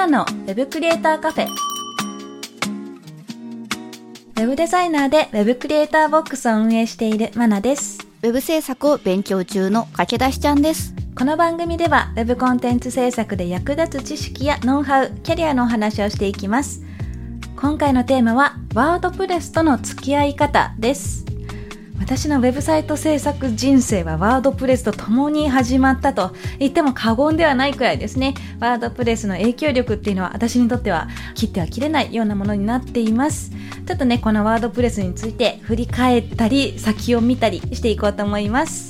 ナのウェブクリエイターカフェウェブデザイナーでウェブクリエイターボックスを運営しているマナですウェブ制作を勉強中の駆け出しちゃんです。この番組では Web コンテンツ制作で役立つ知識やノウハウ、キャリアのお話をしていきます。今回のテーマはワードプレスとの付き合い方です。私のウェブサイト制作人生はワードプレスと共に始まったと言っても過言ではないくらいですね。ワードプレスの影響力っていうのは私にとっては切っては切れないようなものになっています。ちょっとね、このワードプレスについて振り返ったり、先を見たりしていこうと思います。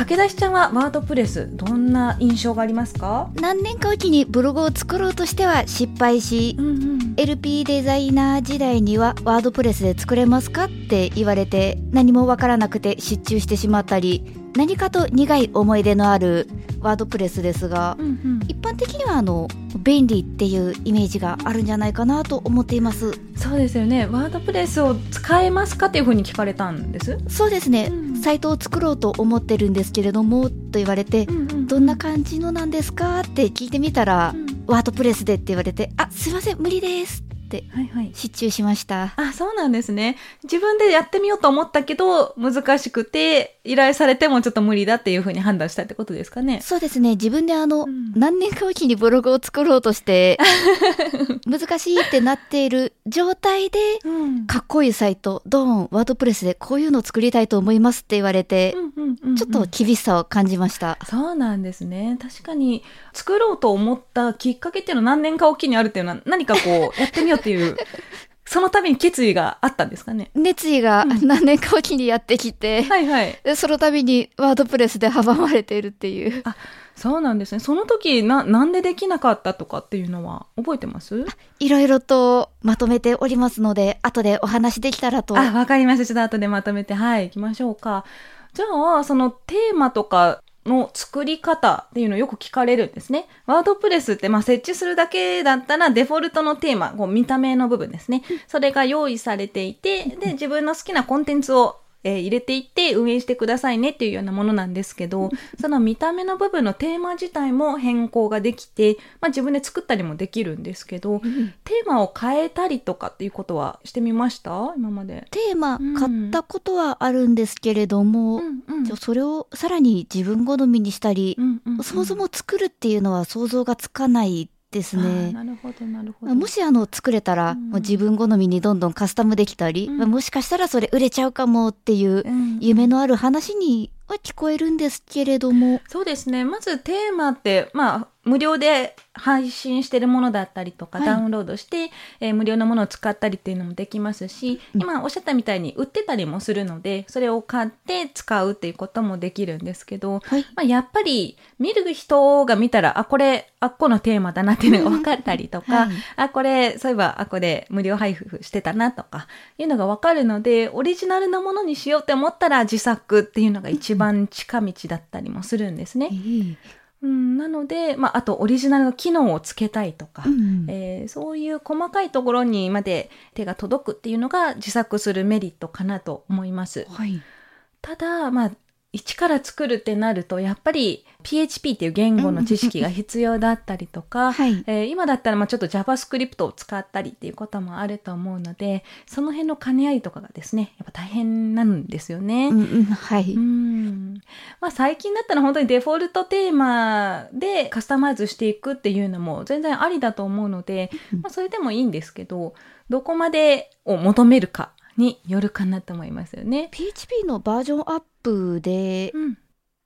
駆け出しちゃんはワードプレスどんな印象がありますか？何年かおきにブログを作ろうとしては失敗し、んうん。LP デザイナー時代にはワードプレスで作れますかって言われて何もわからなくて失注してしまったり何かと苦い思い出のあるワードプレスですがうんうん、一般的にはあの便利っていうイメージがあるんじゃないかなと思っていますそうですよね。ワードプレスを使えますかっていうふうに聞かれたんです？そうですね、うんサイトを作ろうと思ってるんですけれどもと言われて、どんな感じのなんですか？って聞いてみたら、ワードプレスでって言われて、あ、すいません、無理ですってはいはい。失注しました。あ、そうなんですね。自分でやってみようと思ったけど、難しくて、依頼されてもちょっと無理だっていうふうに判断したってことですかね。そうですね、自分であの、うん何年かおきにブログを作ろうとして、難しいってなっている状態で、うん。かっこいいサイト、ドーン、ワードプレスでこういうのを作りたいと思いますって言われて、ちょっと厳しさを感じました。そうなんですね。確かに、作ろうと思ったきっかけっていうのは何年かおきにあるっていうのは、何かこう、やってみようっていう、そのために決意があったんですかね？熱意が何年かおきにやってきて、はいはい。でその度にワードプレスで阻まれているっていう。そうなんですね。その時、な、なんでできなかったとかっていうのは覚えてます？いろいろとまとめておりますので、後でお話できたらと。あ、わかりました。ちょっと後でまとめて、はい、行きましょうか。じゃあ、そのテーマとかの作り方っていうのをよく聞かれるんですね。ワードプレスって、まあ、設置するだけだったらデフォルトのテーマ、こう見た目の部分ですね。それが用意されていて、で、自分の好きなコンテンツをえー入れていって運営してくださいねっていうようなものなんですけど、その見た目の部分のテーマ自体も変更ができて、まあ自分で作ったりもできるんですけど、テーマを変えたりとかっていうことはしてみました？今まで。テーマうん買ったことはあるんですけれども、ん。うんじゃあそれをさらに自分好みにしたり、うんうんうん。そもそも作るっていうのは想像がつかないですね。なるほどなるほど。もしあの作れたら、うんもう自分好みにどんどんカスタムできたり、うんまあもしかしたらそれ売れちゃうかもっていううん夢のある話には聞こえるんですけれども、そうですね。まずテーマって、まあ、無料で配信してるものだったりとか、はい。ダウンロードして、えー無料のものを使ったりっていうのもできますし、うん。今おっしゃったみたいに売ってたりもするので、それを買って使うっていうこともできるんですけど、はい。まあ、やっぱり見る人が見たら、あ、これ、あっこのテーマだなっていうのが分かったりとか、はい。あ、これ、そういえば、あ、これ無料配布してたなとか、いうのが分かるので、オリジナルのものにしようって思ったら自作っていうのが一番近道だったりもするんですね。ええうん、なので、まあ、あとオリジナルの機能をつけたいとか、うんえーそういう細かいところにまで手が届くっていうのが自作するメリットかなと思います。はい。ただ、まあ、一から作るってなると、やっぱり PHP っていう言語の知識が必要だったりとか、はい。えー今だったらまあちょっと JavaScript を使ったりっていうこともあると思うので、その辺の兼ね合いとかがですね、やっぱ大変なんですよね。うんうん、はい。うんまあ、最近だったら本当にデフォルトテーマでカスタマイズしていくっていうのも全然ありだと思うので、うんまあ、それでもいいんですけどどこまでを求めるかによるかなと思いますよね。PHP のバージョンアップで、うん、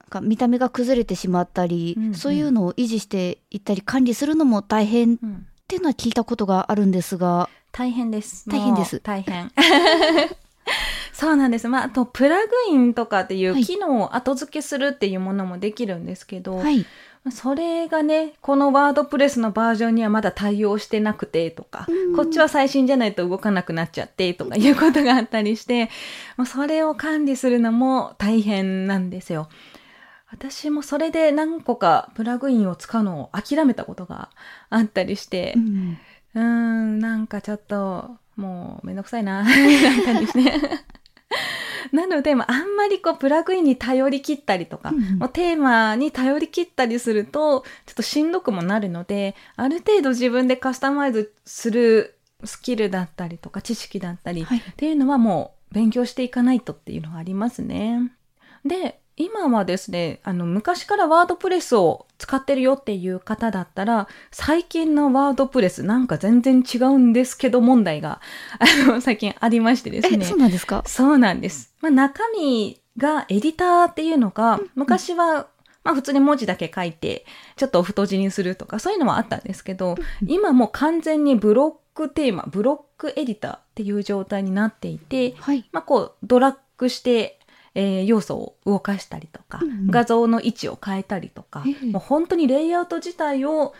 か見た目が崩れてしまったり、うんうんそういうのを維持していったり管理するのも大変っうんていうのは聞いたことがあるんですが、大変です。大変です大変。そうなんです。まあ、あと、プラグインとかっていうはい機能を後付けするっていうものもできるんですけど、はい。それがね、このワードプレスのバージョンにはまだ対応してなくてとか、こっちは最新じゃないと動かなくなっちゃってとかいうことがあったりして、それを管理するのも大変なんですよ。私もそれで何個かプラグインを使うのを諦めたことがあったりしてう、んうーん、なんかちょっと、もうめんどくさいな、なんですね。なので、まあ、あんまりこう、プラグインに頼り切ったりとか、うんうんもうテーマに頼り切ったりすると、ちょっとしんどくもなるので、ある程度自分でカスタマイズするスキルだったりとか、知識だったり、はいっていうのはもう勉強していかないとっていうのがありますね。で、今はですね、あの、昔からワードプレスを使ってるよっていう方だったら、最近のワードプレスなんか全然違うんですけど問題が、あの、最近ありましてですえ、ね。そうなんですか？そうなんです。まあ、中身がエディターっていうのが、昔は、まあ普通に文字だけ書いて、ちょっと太字にするとか、そういうのはあったんですけど、今もう完全にブロックテーマ、ブロックエディターっていう状態になっていて、はい。まあこう、ドラッグして、えー要素を動かしたりとか、うんうん。画像の位置を変えたりとか、ええ。もう本当にレイアウト自体を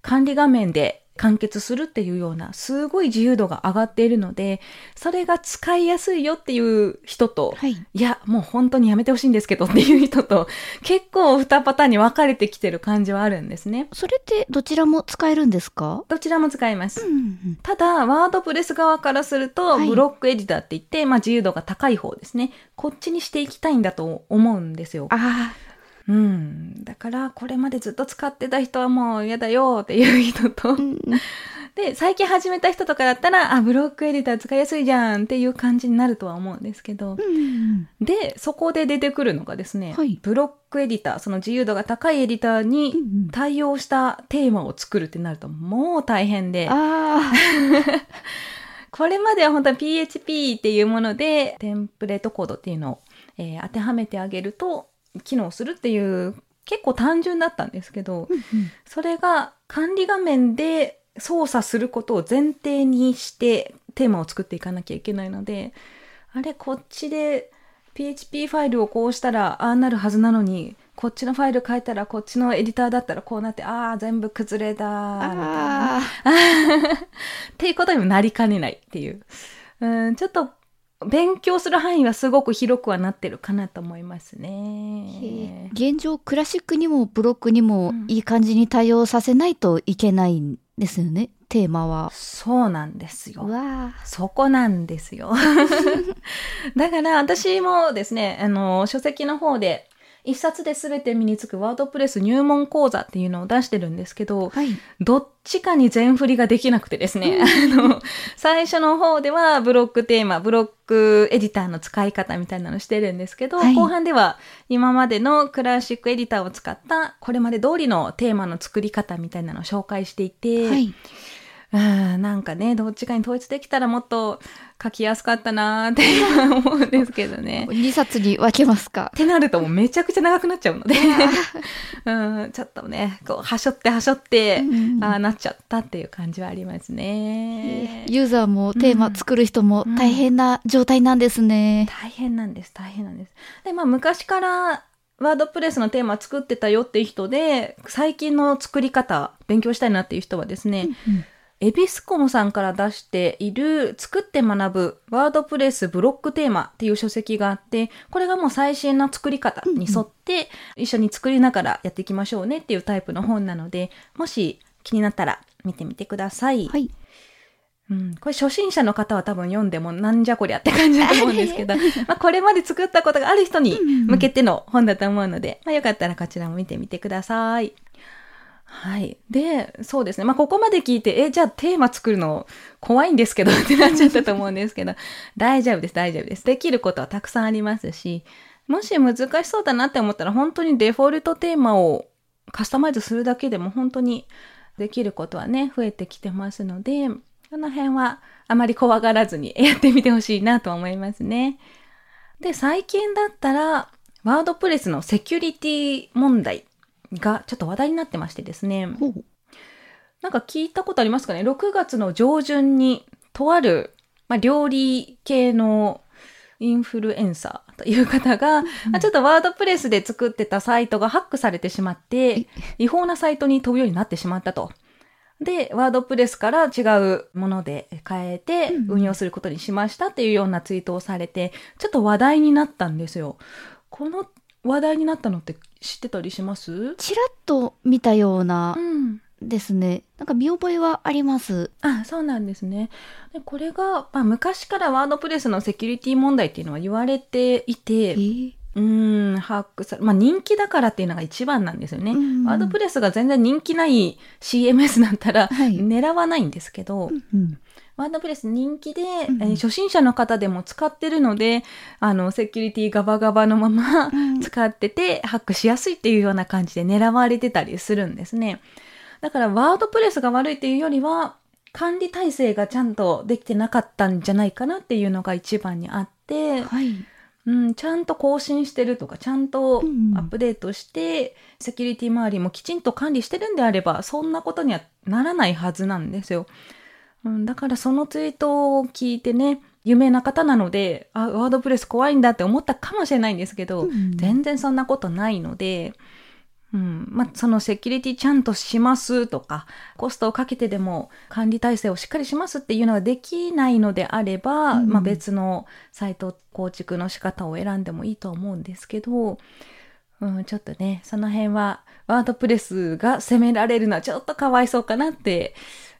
管理画面で完結するっていうような、すごい自由度が上がっているので、それが使いやすいよっていう人と、はい。いや、もう本当にやめてほしいんですけどっていう人と、結構二パターンに分かれてきてる感じはあるんですね。それってどちらも使えるんですか？どちらも使えます。ん。ただ、ワードプレス側からすると、はいブロックエディターって言って、まあ自由度が高い方ですね。こっちにしていきたいんだと思うんですよ。あうん。だから、これまでずっと使ってた人はもう嫌だよっていう人と。で、最近始めた人とかだったら、あ、ブロックエディター使いやすいじゃんっていう感じになるとは思うんですけど、うん。で、そこで出てくるのがですね、はいブロックエディター、その自由度が高いエディターにうん対応したテーマを作るってなるともう大変で、ああ。これまでは本当に PHP っていうもので、テンプレートコードっていうのを、えー当てはめてあげると機能するっていう結構単純だったんですけど、それが管理画面で操作することを前提にしてテーマを作っていかなきゃいけないので、あれ、こっちで PHP ファイルをこうしたらああなるはずなのに、こっちのファイル変えたらこっちのエディターだったらこうなって、ああ、全部崩れたみたいな。あ っていうことにもなりかねないっていう。うん、ちょっと勉強する範囲はすごく広くはなってるかなと思いますね。現状クラシックにもブロックにもうんいい感じに対応させないといけないんですよね、テーマは。そうなんですよ。わそこなんですよ。だから私もですね、あの、書籍の方で、一冊で全て身につくワードプレス入門講座っていうのを出してるんですけど、はい。どっちかに全振りができなくてですね、あの、最初の方ではブロックテーマ、ブロックエディターの使い方みたいなのしてるんですけど、はい後半では今までのクラシックエディターを使ったこれまで通りのテーマの作り方みたいなのを紹介していて、はい。うんなんかね、どっちかに統一できたらもっと書きやすかったなーって今思うんですけどね。2冊に分けますか？っ。てなるともうめちゃくちゃ長くなっちゃうので、うん、ちょっとね、こう、はしょってはしょって、うんああなっちゃったっていう感じはありますね。ユーザーもテーマ作る人も大変な状態なんですね。大変なんです、大変なんです。で、まあ昔からワードプレスのテーマ作ってたよっていう人で、最近の作り方、勉強したいなっていう人はですね、うんエビスコムさんから出している作って学ぶワードプレスブロックテーマっていう書籍があって、これがもう最新の作り方に沿って一緒に作りながらやっていきましょうねっていうタイプの本なので、もし気になったら見てみてください。はい。うん、これ初心者の方は多分読んでもなんじゃこりゃって感じだと思うんですけど、まあこれまで作ったことがある人に向けての本だと思うので、まあよかったらこちらも見てみてください。はい。で、そうですね。まあここまで聞いて、え、じゃあテーマ作るの怖いんですけどってなっちゃったと思うんですけど、大丈夫です、大丈夫です。できることはたくさんありますし、もし難しそうだなって思ったら本当にデフォルトテーマをカスタマイズするだけでも本当にできることはね、増えてきてますので、この辺はあまり怖がらずにやってみてほしいなと思いますね。で、最近だったら、ワードプレスのセキュリティ問題がちょっと話題になってましてですね。なんか聞いたことありますかね ?6 月の上旬に、とある、まあ、料理系のインフルエンサーという方が、あちょっとワードプレスで作ってたサイトがハックされてしまって、違法なサイトに飛ぶようになってしまったと。で、ワードプレスから違うもので変えてうん運用することにしましたっていうようなツイートをされて、ちょっと話題になったんですよ。この話題になったのって知ってたりします？ちらっと見たようなうん。ですね。なんか見覚えはあります。あ、そうなんですね。でこれが、まあ、昔からワードプレスのセキュリティ問題っていうのは言われていて、えーうーん、ハックされ、まあ人気だからっていうのが一番なんですよね。うんワードプレスが全然人気ない CMS だったらはい狙わないんですけど、うんワードプレス人気で、んえー初心者の方でも使ってるので、あの、セキュリティガバガバのままうん使ってて、ハックしやすいっていうような感じで狙われてたりするんですね。だから、ワードプレスが悪いっていうよりは、管理体制がちゃんとできてなかったんじゃないかなっていうのが一番にあって、はい。うん、ちゃんと更新してるとか、ちゃんとうんアップデートして、セキュリティ周りもきちんと管理してるんであれば、そんなことにはならないはずなんですよ。うん、だからそのツイートを聞いてね、有名な方なので、あ、ワードプレス怖いんだって思ったかもしれないんですけど、うん。全然そんなことないので、うん、まあ、そのセキュリティちゃんとしますとか、コストをかけてでも管理体制をしっかりしますっていうのができないのであれば、うん。まあ別のサイト構築の仕方を選んでもいいと思うんですけど、うん、ちょっとね、その辺はワードプレスが責められるのはちょっとかわいそうかなって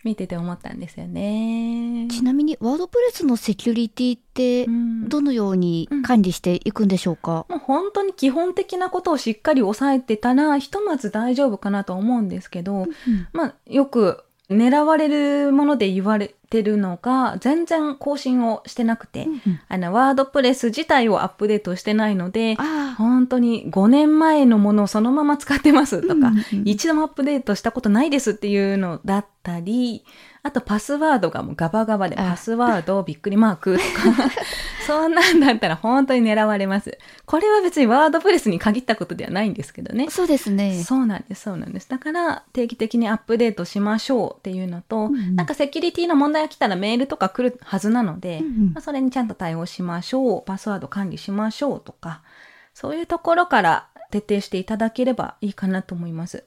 見てて思ったんですよね。ちなみにワードプレスのセキュリティってうん。どのように管理していくんでしょうか、もう本当に基本的なことをしっかり押さえてたら、ひとまず大丈夫かなと思うんですけど、まあ、よく狙われるもので言われてるのが、全然更新をしてなくて、うんうんあの、ワードプレス自体をアップデートしてないので、あ本当に5年前のものをそのまま使ってますとか、うんうん一度もアップデートしたことないですっていうのだったり、あとパスワードがもうガバガバで、あパスワードびっくりマークとか、そんなんだったら本当に狙われます。これは別にワードプレスに限ったことではないんですけどねあ。そうですねそうなんです、そうなんです。だから、定期的にアップデートしましょうっていうのと、うんうんなんかセキュリティの問題が来たらメールとか来るはずなので、うんうん。まあ、それにちゃんと対応しましょう、パスワード管理しましょうとか、そういうところから徹底していただければいいかなと思います。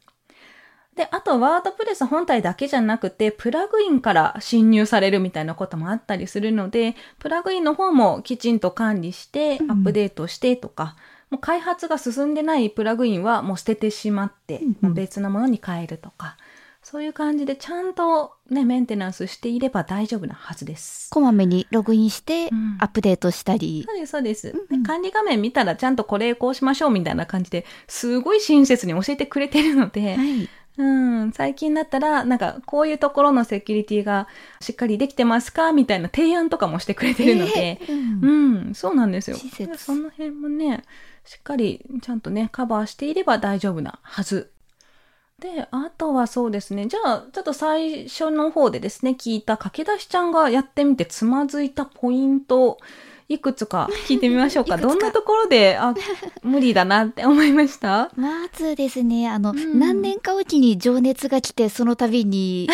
で、あと、ワードプレス本体だけじゃなくて、プラグインから侵入されるみたいなこともあったりするので、プラグインの方もきちんと管理して、うん。アップデートしてとか、もう開発が進んでないプラグインはもう捨ててしまって、うんうん。もう別のものに変えるとか、そういう感じでちゃんとね、メンテナンスしていれば大丈夫なはずです。こまめにログインしてうん。アップデートしたり、そうです、そうです、うんうん。で管理画面見たらちゃんとこれこうしましょうみたいな感じですごい親切に教えてくれてるので、はい。うん、最近だったら、なんか、こういうところのセキュリティがしっかりできてますかみたいな提案とかもしてくれてるので、えーうん。うん、そうなんですよ。親切。その辺もね、しっかりちゃんとね、カバーしていれば大丈夫なはず。で、あとはそうですね。じゃあ、ちょっと最初の方でですね、聞いた駆け出しちゃんがやってみてつまずいたポイント、いくつか聞いてみましょうか。どんなところで、あ、無理だなって思いました？まずですね、あの、うん何年かおきに情熱が来て、その度に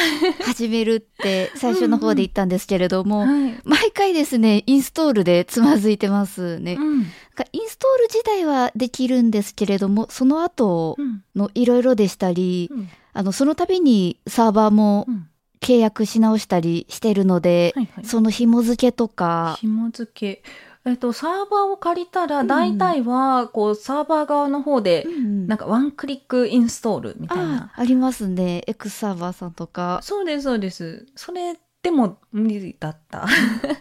始めるって最初の方で言ったんですけれども、はい。毎回ですね、インストールでつまずいてますね。うん。かインストール自体はできるんですけれども、その後うん。のいろいろでしたり、うんあの、その度にサーバーもうん契約し直したりしてるので、はいはい。その紐付けとか、紐付け。えっと、サーバーを借りたら、うん大体は、こう、サーバー側の方で、うんなんか、ワンクリックインストールみたいな。あありますね。X サーバーさんとか。そうです、そうです。それでも無理だった。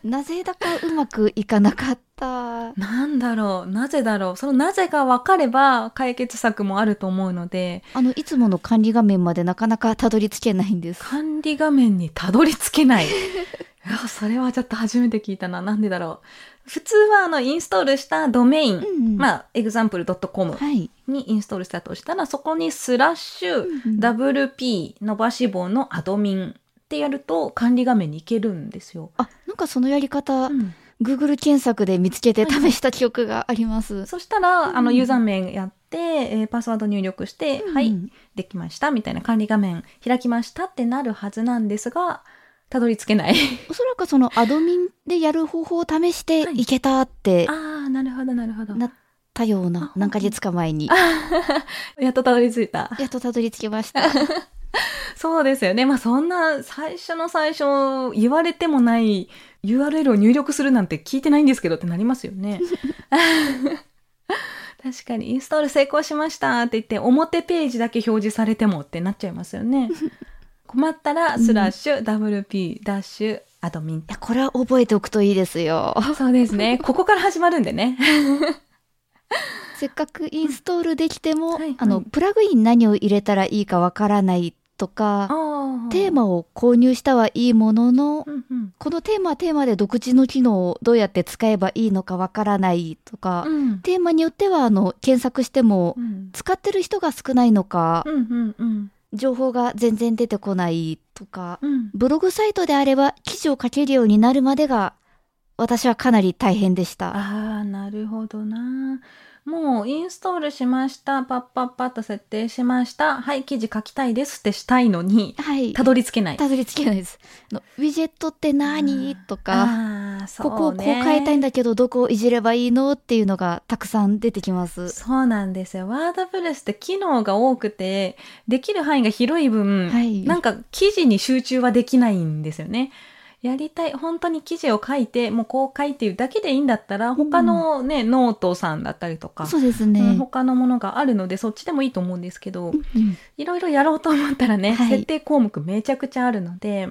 なぜだかうまくいかなかった。なんだろう、なぜだろう。そのなぜが分かれば解決策もあると思うので、あの、いつもの管理画面までなかなかたどり着けないんです。管理画面にたどり着けない。いや、それはちょっと初めて聞いたな。なんでだろう。普通は、あの、インストールしたドメイン、うんまあ、example.com はい。にインストールしたとしたら、そこにスラッシュ、うん WP 伸ばし棒のアドミンってやると管理画面に行けるんですよ。あ、なんかそのやり方、うん Google 検索で見つけて試した記憶があります。そしたら、うんあの、ユーザー名やって、えーパスワード入力して、うんはい、できました、みたいな管理画面開きましたってなるはずなんですが、たどり着けない。おそらくそのアドミンでやる方法を試してはいいけたってああ、なるほど、なるほど。なったような、何ヶ月か前に。やっとたどり着いた。やっとたどり着きました。そうですよね。まあそんな最初の最初言われてもない URL を入力するなんて聞いてないんですけどってなりますよね。確かにインストール成功しましたって言って表ページだけ表示されてもってなっちゃいますよね。困ったらスラッシュ WP ダッシュアドミンいや、これは覚えておくといいですよ。そうですね。ここから始まるんでね。せっかくインストールできても、はいはいあの、プラグイン何を入れたらいいかわからないとか、テーマ。マを購入したはいいものの、うんうんこのテーマはテーマで独自の機能をどうやって使えばいいのかわからないとか、うんテーマによってはあの検索してもうん使ってる人が少ないのか、うんうんうん情報が全然出てこないとか、うんブログサイトであれば記事を書けるようになるまでが私はかなり大変でした。ああ、なるほどな。もうインストールしました。パッパッパッと設定しました。はい、記事書きたいですってしたいのに、はい。たどり着けない。たどり着けないです。あのウィジェットって何？とか、ね。ここをこう変えたいんだけどどこをいじればいいのっていうのがたくさん出てきます。そうなんですよ。ワードプレスって機能が多くて、できる範囲が広い分、はいなんか記事に集中はできないんですよね。やりたい、本当に記事を書いて、もうこう書いていうだけでいいんだったら、他のね、ノートさんだったりとか、そうですうんね。他のものがあるので、そっちでもいいと思うんですけど、うんいろいろやろうと思ったらね、はい設定項目めちゃくちゃあるので、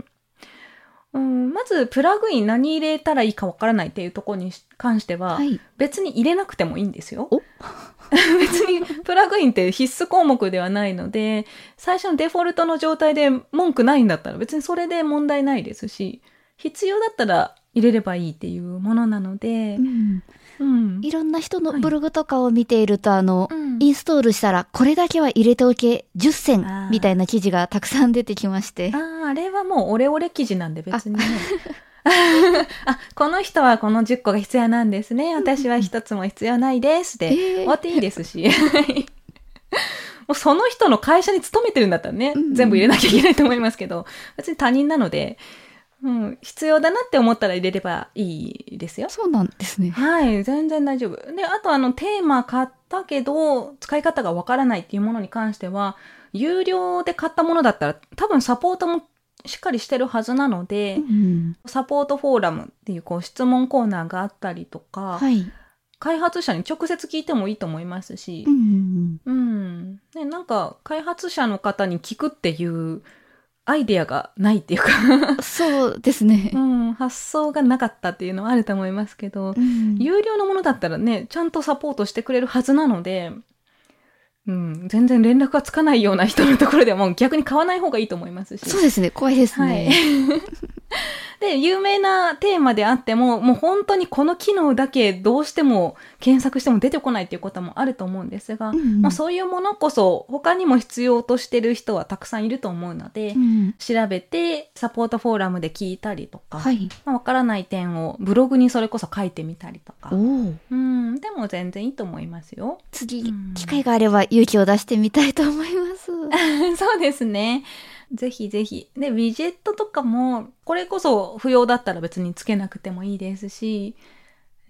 うん、まずプラグイン何入れたらいいかわからないっていうところに関しては、はい。別に入れなくてもいいんですよお？別にプラグインって必須項目ではないので、最初のデフォルトの状態で文句ないんだったら別にそれで問題ないですし、必要だったら入れればいいっていうものなのでう、んうん。いろんな人のブログとかを見ていると、あの、うんインストールしたらこれだけは入れておけ10あ選ーみたいな記事がたくさん出てきまして。ああ、あれはもうオレオレ記事なんで別にね。あ、この人はこの10個が必要なんですね。私は一つも必要ないです。で、えー終わっていいですし。は いもうその人の会社に勤めてるんだったらね、うん全部入れなきゃいけないと思いますけど、別に他人なので、うん、必要だなって思ったら入れればいいですよ。そうなんですね。はい、全然大丈夫。で、あとあの、テーマ買ったけど、使い方がわからないっていうものに関しては、有料で買ったものだったら、多分サポートもしっかりしてるはずなので、うんサポートフォーラムっていうこう質問コーナーがあったりとか、はい。開発者に直接聞いてもいいと思いますしう、んうん。ね、なんか、開発者の方に聞くっていうアイデアがないっていうか、そうですねう。ん、発想がなかったっていうのはあると思いますけど、うん有料のものだったらね、ちゃんとサポートしてくれるはずなので、うん、全然連絡がつかないような人のところではもう逆に買わない方がいいと思いますし。そうですね。怖いですはいね。。で、有名なテーマであっても、もう本当にこの機能だけどうしても検索しても出てこないっていうこともあると思うんですが、うんうんまあそういうものこそ他にも必要としてる人はたくさんいると思うので、うん調べてサポートフォーラムで聞いたりとか、はい。まあわからない点をブログにそれこそ書いてみたりとか。うん、でも全然いいと思いますよ。次うん、機会があれば勇気を出してみたいと思います。そうですね。ぜひぜひ。で、ウィジェットとかも、これこそ不要だったら別につけなくてもいいですし、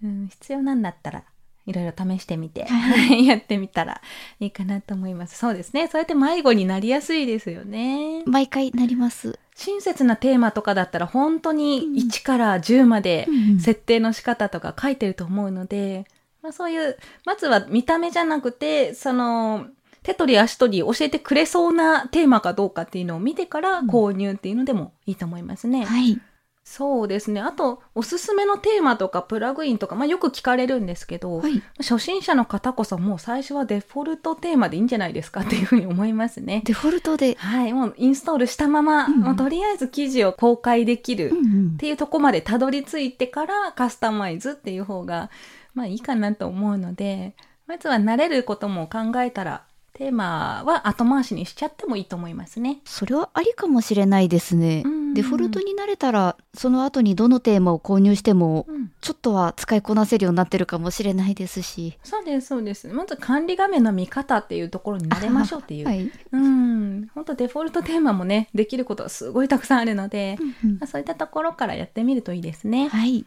うん、必要なんだったら、いろいろ試してみて、はい やってみたらいいかなと思います。そうですね。そうやって迷子になりやすいですよね。毎回なります。親切なテーマとかだったら本当に1から10までうん設定の仕方とか書いてると思うので、まあそういう、まずは見た目じゃなくて、その、手取り足取り教えてくれそうなテーマかどうかっていうのを見てからうん購入っていうのでもいいと思いますね。はい。そうですね。あと、おすすめのテーマとかプラグインとか、まあよく聞かれるんですけど、はい。初心者の方こそもう最初はデフォルトテーマでいいんじゃないですかっていうふうに思いますね。デフォルトで。はい、もうインストールしたまま、うんうんもうとりあえず記事を公開できるうんうんっていうとこまでたどり着いてからカスタマイズっていう方が、まあいいかなと思うので、まずは慣れることも考えたら、テーマは後回しにしちゃってもいいと思いますね。それはありかもしれないですね。う。ん。デフォルトになれたらその後にどのテーマを購入してもうん。ちょっとは使いこなせるようになってるかもしれないですし。そうですそうです。まず管理画面の見方っていうところに慣れましょうっていう、はい、うん。本当デフォルトテーマもねできることがすごいたくさんあるので、うん。まあ、そういったところからやってみるといいですね。はい。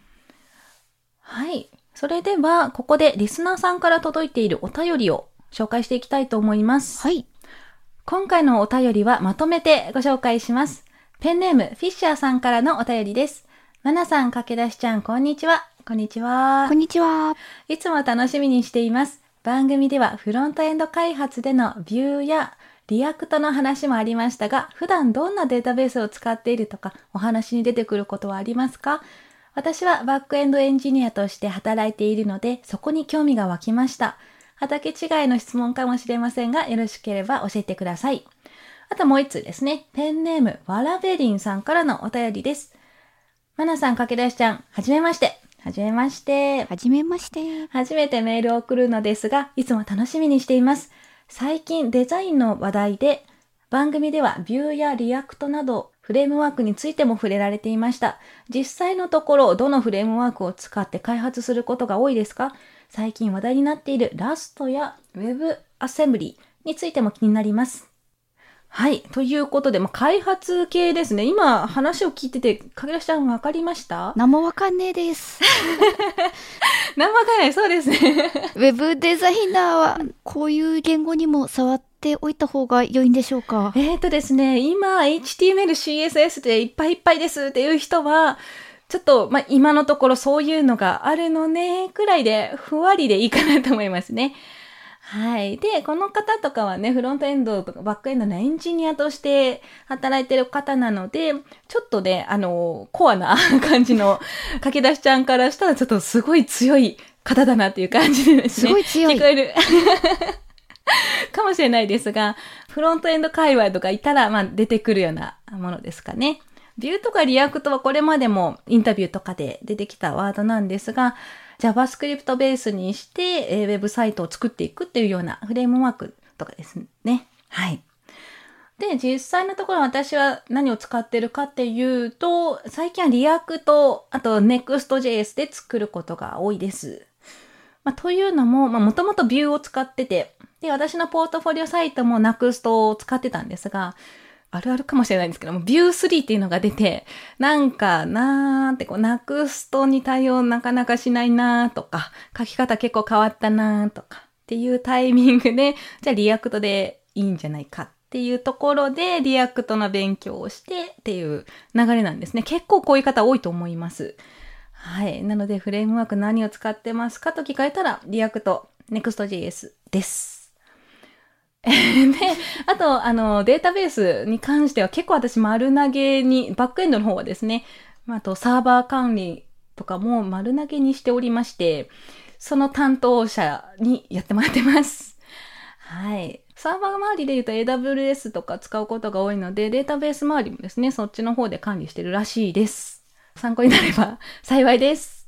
はい。それではここでリスナーさんから届いているお便りを紹介していきたいと思いますはい今回のお便りはまとめてご紹介します。ペンネーム、フィッシャーさんからのお便りです。まなさん、かけだしちゃん、こんにちは。こんにちはこん。にちはいつも楽しみにしています。番組ではフロントエンド開発での Vue や React の話もありましたが、普段どんなデータベースを使っているとか、お話に出てくることはありますか？私はバックエンドエンジニアとして働いているので、そこに興味が湧きました。畑違いの質問かもしれませんが、よろしければ教えてください。あともう一通ですね。ペンネーム、わらべりんさんからのお便りです。まなさん、かけだしちゃん、はじめまして。はじめまして。はじめまして初めてメールを送るのですが、いつも楽しみにしています。最近デザインの話題で、番組では Vue や React などフレームワークについても触れられていました。実際のところ、どのフレームワークを使って開発することが多いですか？最近話題になっているラストや Web アセンブリについても気になります。はい。ということで、まあ、開発系ですね。今話を聞いてて、かげらしちゃんわかりました？何もわかんねえです 何もわかんない。そうですね。ウェブデザイナーはこういう言語にも触っておいた方が良いんでしょうか？えーとですね、今、HTML、CSS でいっぱいいっぱいですっていう人は、ちょっと、まあ、今のところそういうのがあるのね、くらいで、ふわりでいいかなと思いますね。はい。で、この方とかはね、フロントエンドとかバックエンドのエンジニアとして働いてる方なので、ちょっとね、あの、コアな感じの、駆け出しちゃんからしたらちょっとすごい強い方だなっていう感じでですね。すごい強い聞こえる。かもしれないですが、フロントエンド界隈とかいたら、まあ出てくるようなものですかね。 Vue とか React はこれまでもインタビューとかで出てきたワードなんですが、JavaScript ベースにして、ウェブサイトを作っていくっていうようなフレームワークとかですね。はい。で、実際のところ私は何を使ってるかっていうと、最近は React、あと Next.js で作ることが多いです。まあ、というのも、まあ、もともと Vue を使ってて、で、私のポートフォリオサイトも Next を使ってたんですが、あるあるかもしれないんですけども、 Vue 3っていうのが出て、なんかなーってこう、Next に対応なかなかしないなーとか、書き方結構変わったなーとか、っていうタイミングで、じゃあ React でいいんじゃないかっていうところで、 React の勉強をしてっていう流れなんですね。結構こういう方多いと思います。はい。なので、フレームワーク何を使ってますかと聞かれたら、 React、Next.js です。で、あと、あの、データベースに関しては結構私丸投げに、バックエンドの方はですね、あとサーバー管理とかも丸投げにしておりまして、その担当者にやってもらってます。はい。サーバー周りで言うと AWS とか使うことが多いので、データベース周りもですね、そっちの方で管理してるらしいです。参考になれば幸いです。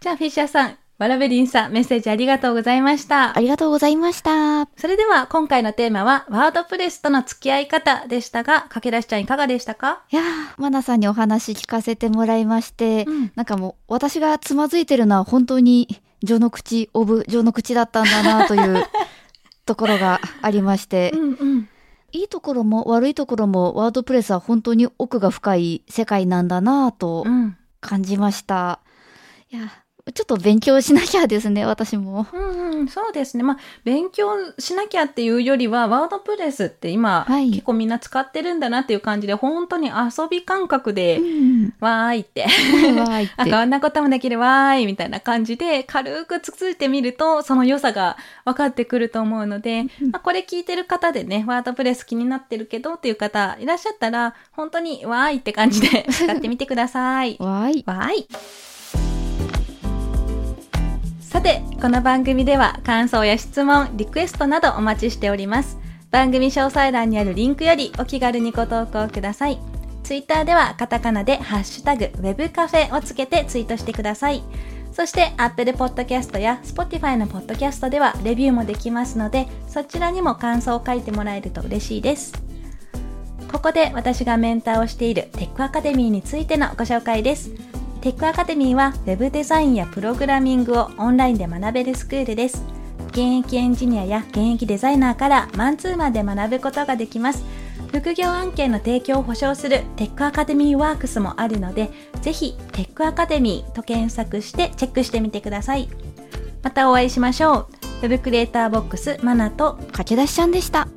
じゃあ、フィッシャーさん、ワラベリンさん、メッセージありがとうございましたあ。りがとうございましたそれでは、今回のテーマは、ワードプレスとの付き合い方でしたが、駆け出しちゃんいかがでしたか？いやーマナさんにお話聞かせてもらいまして、うんなんかもう私がつまずいてるのは本当に序の口オブ序の口だったんだなという ところがありまして、んうん。いいところも悪いところもワードプレスは本当に奥が深い世界なんだなとうん。感じました。いや、ちょっと勉強しなきゃですね、私も。うんうん、そうですね。まあ、勉強しなきゃっていうよりは、ワードプレスって今、はい結構みんな使ってるんだなっていう感じで、本当に遊び感覚で、うん。わーいって。わーいって。あ、こんなこともできるわーいみたいな感じで、軽くつついてみると、その良さが分かってくると思うので、まあ、これ聞いてる方でね、ワードプレス気になってるけどっていう方いらっしゃったら、本当にわーいって感じで 使ってみてください。わーい。わーい。さて、この番組では感想や質問、リクエストなどお待ちしております。番組詳細欄にあるリンクよりお気軽にご投稿ください。ツイッターではカタカナでハッシュタグ Web カフェをつけてツイートしてください。そして Apple Podcast や Spotify の Podcast ではレビューもできますので、そちらにも感想を書いてもらえると嬉しいです。ここで私がメンターをしているテックアカデミーについてのご紹介です。テックアカデミーは Web デザインやプログラミングをオンラインで学べるスクールです。現役エンジニアや現役デザイナーからマンツーマンで学ぶことができます。副業案件の提供を保証するテックアカデミーワークスもあるので、ぜひテックアカデミーと検索してチェックしてみてください。またお会いしましょう。Web クリエイターボックスマナと駆け出しちゃんでした。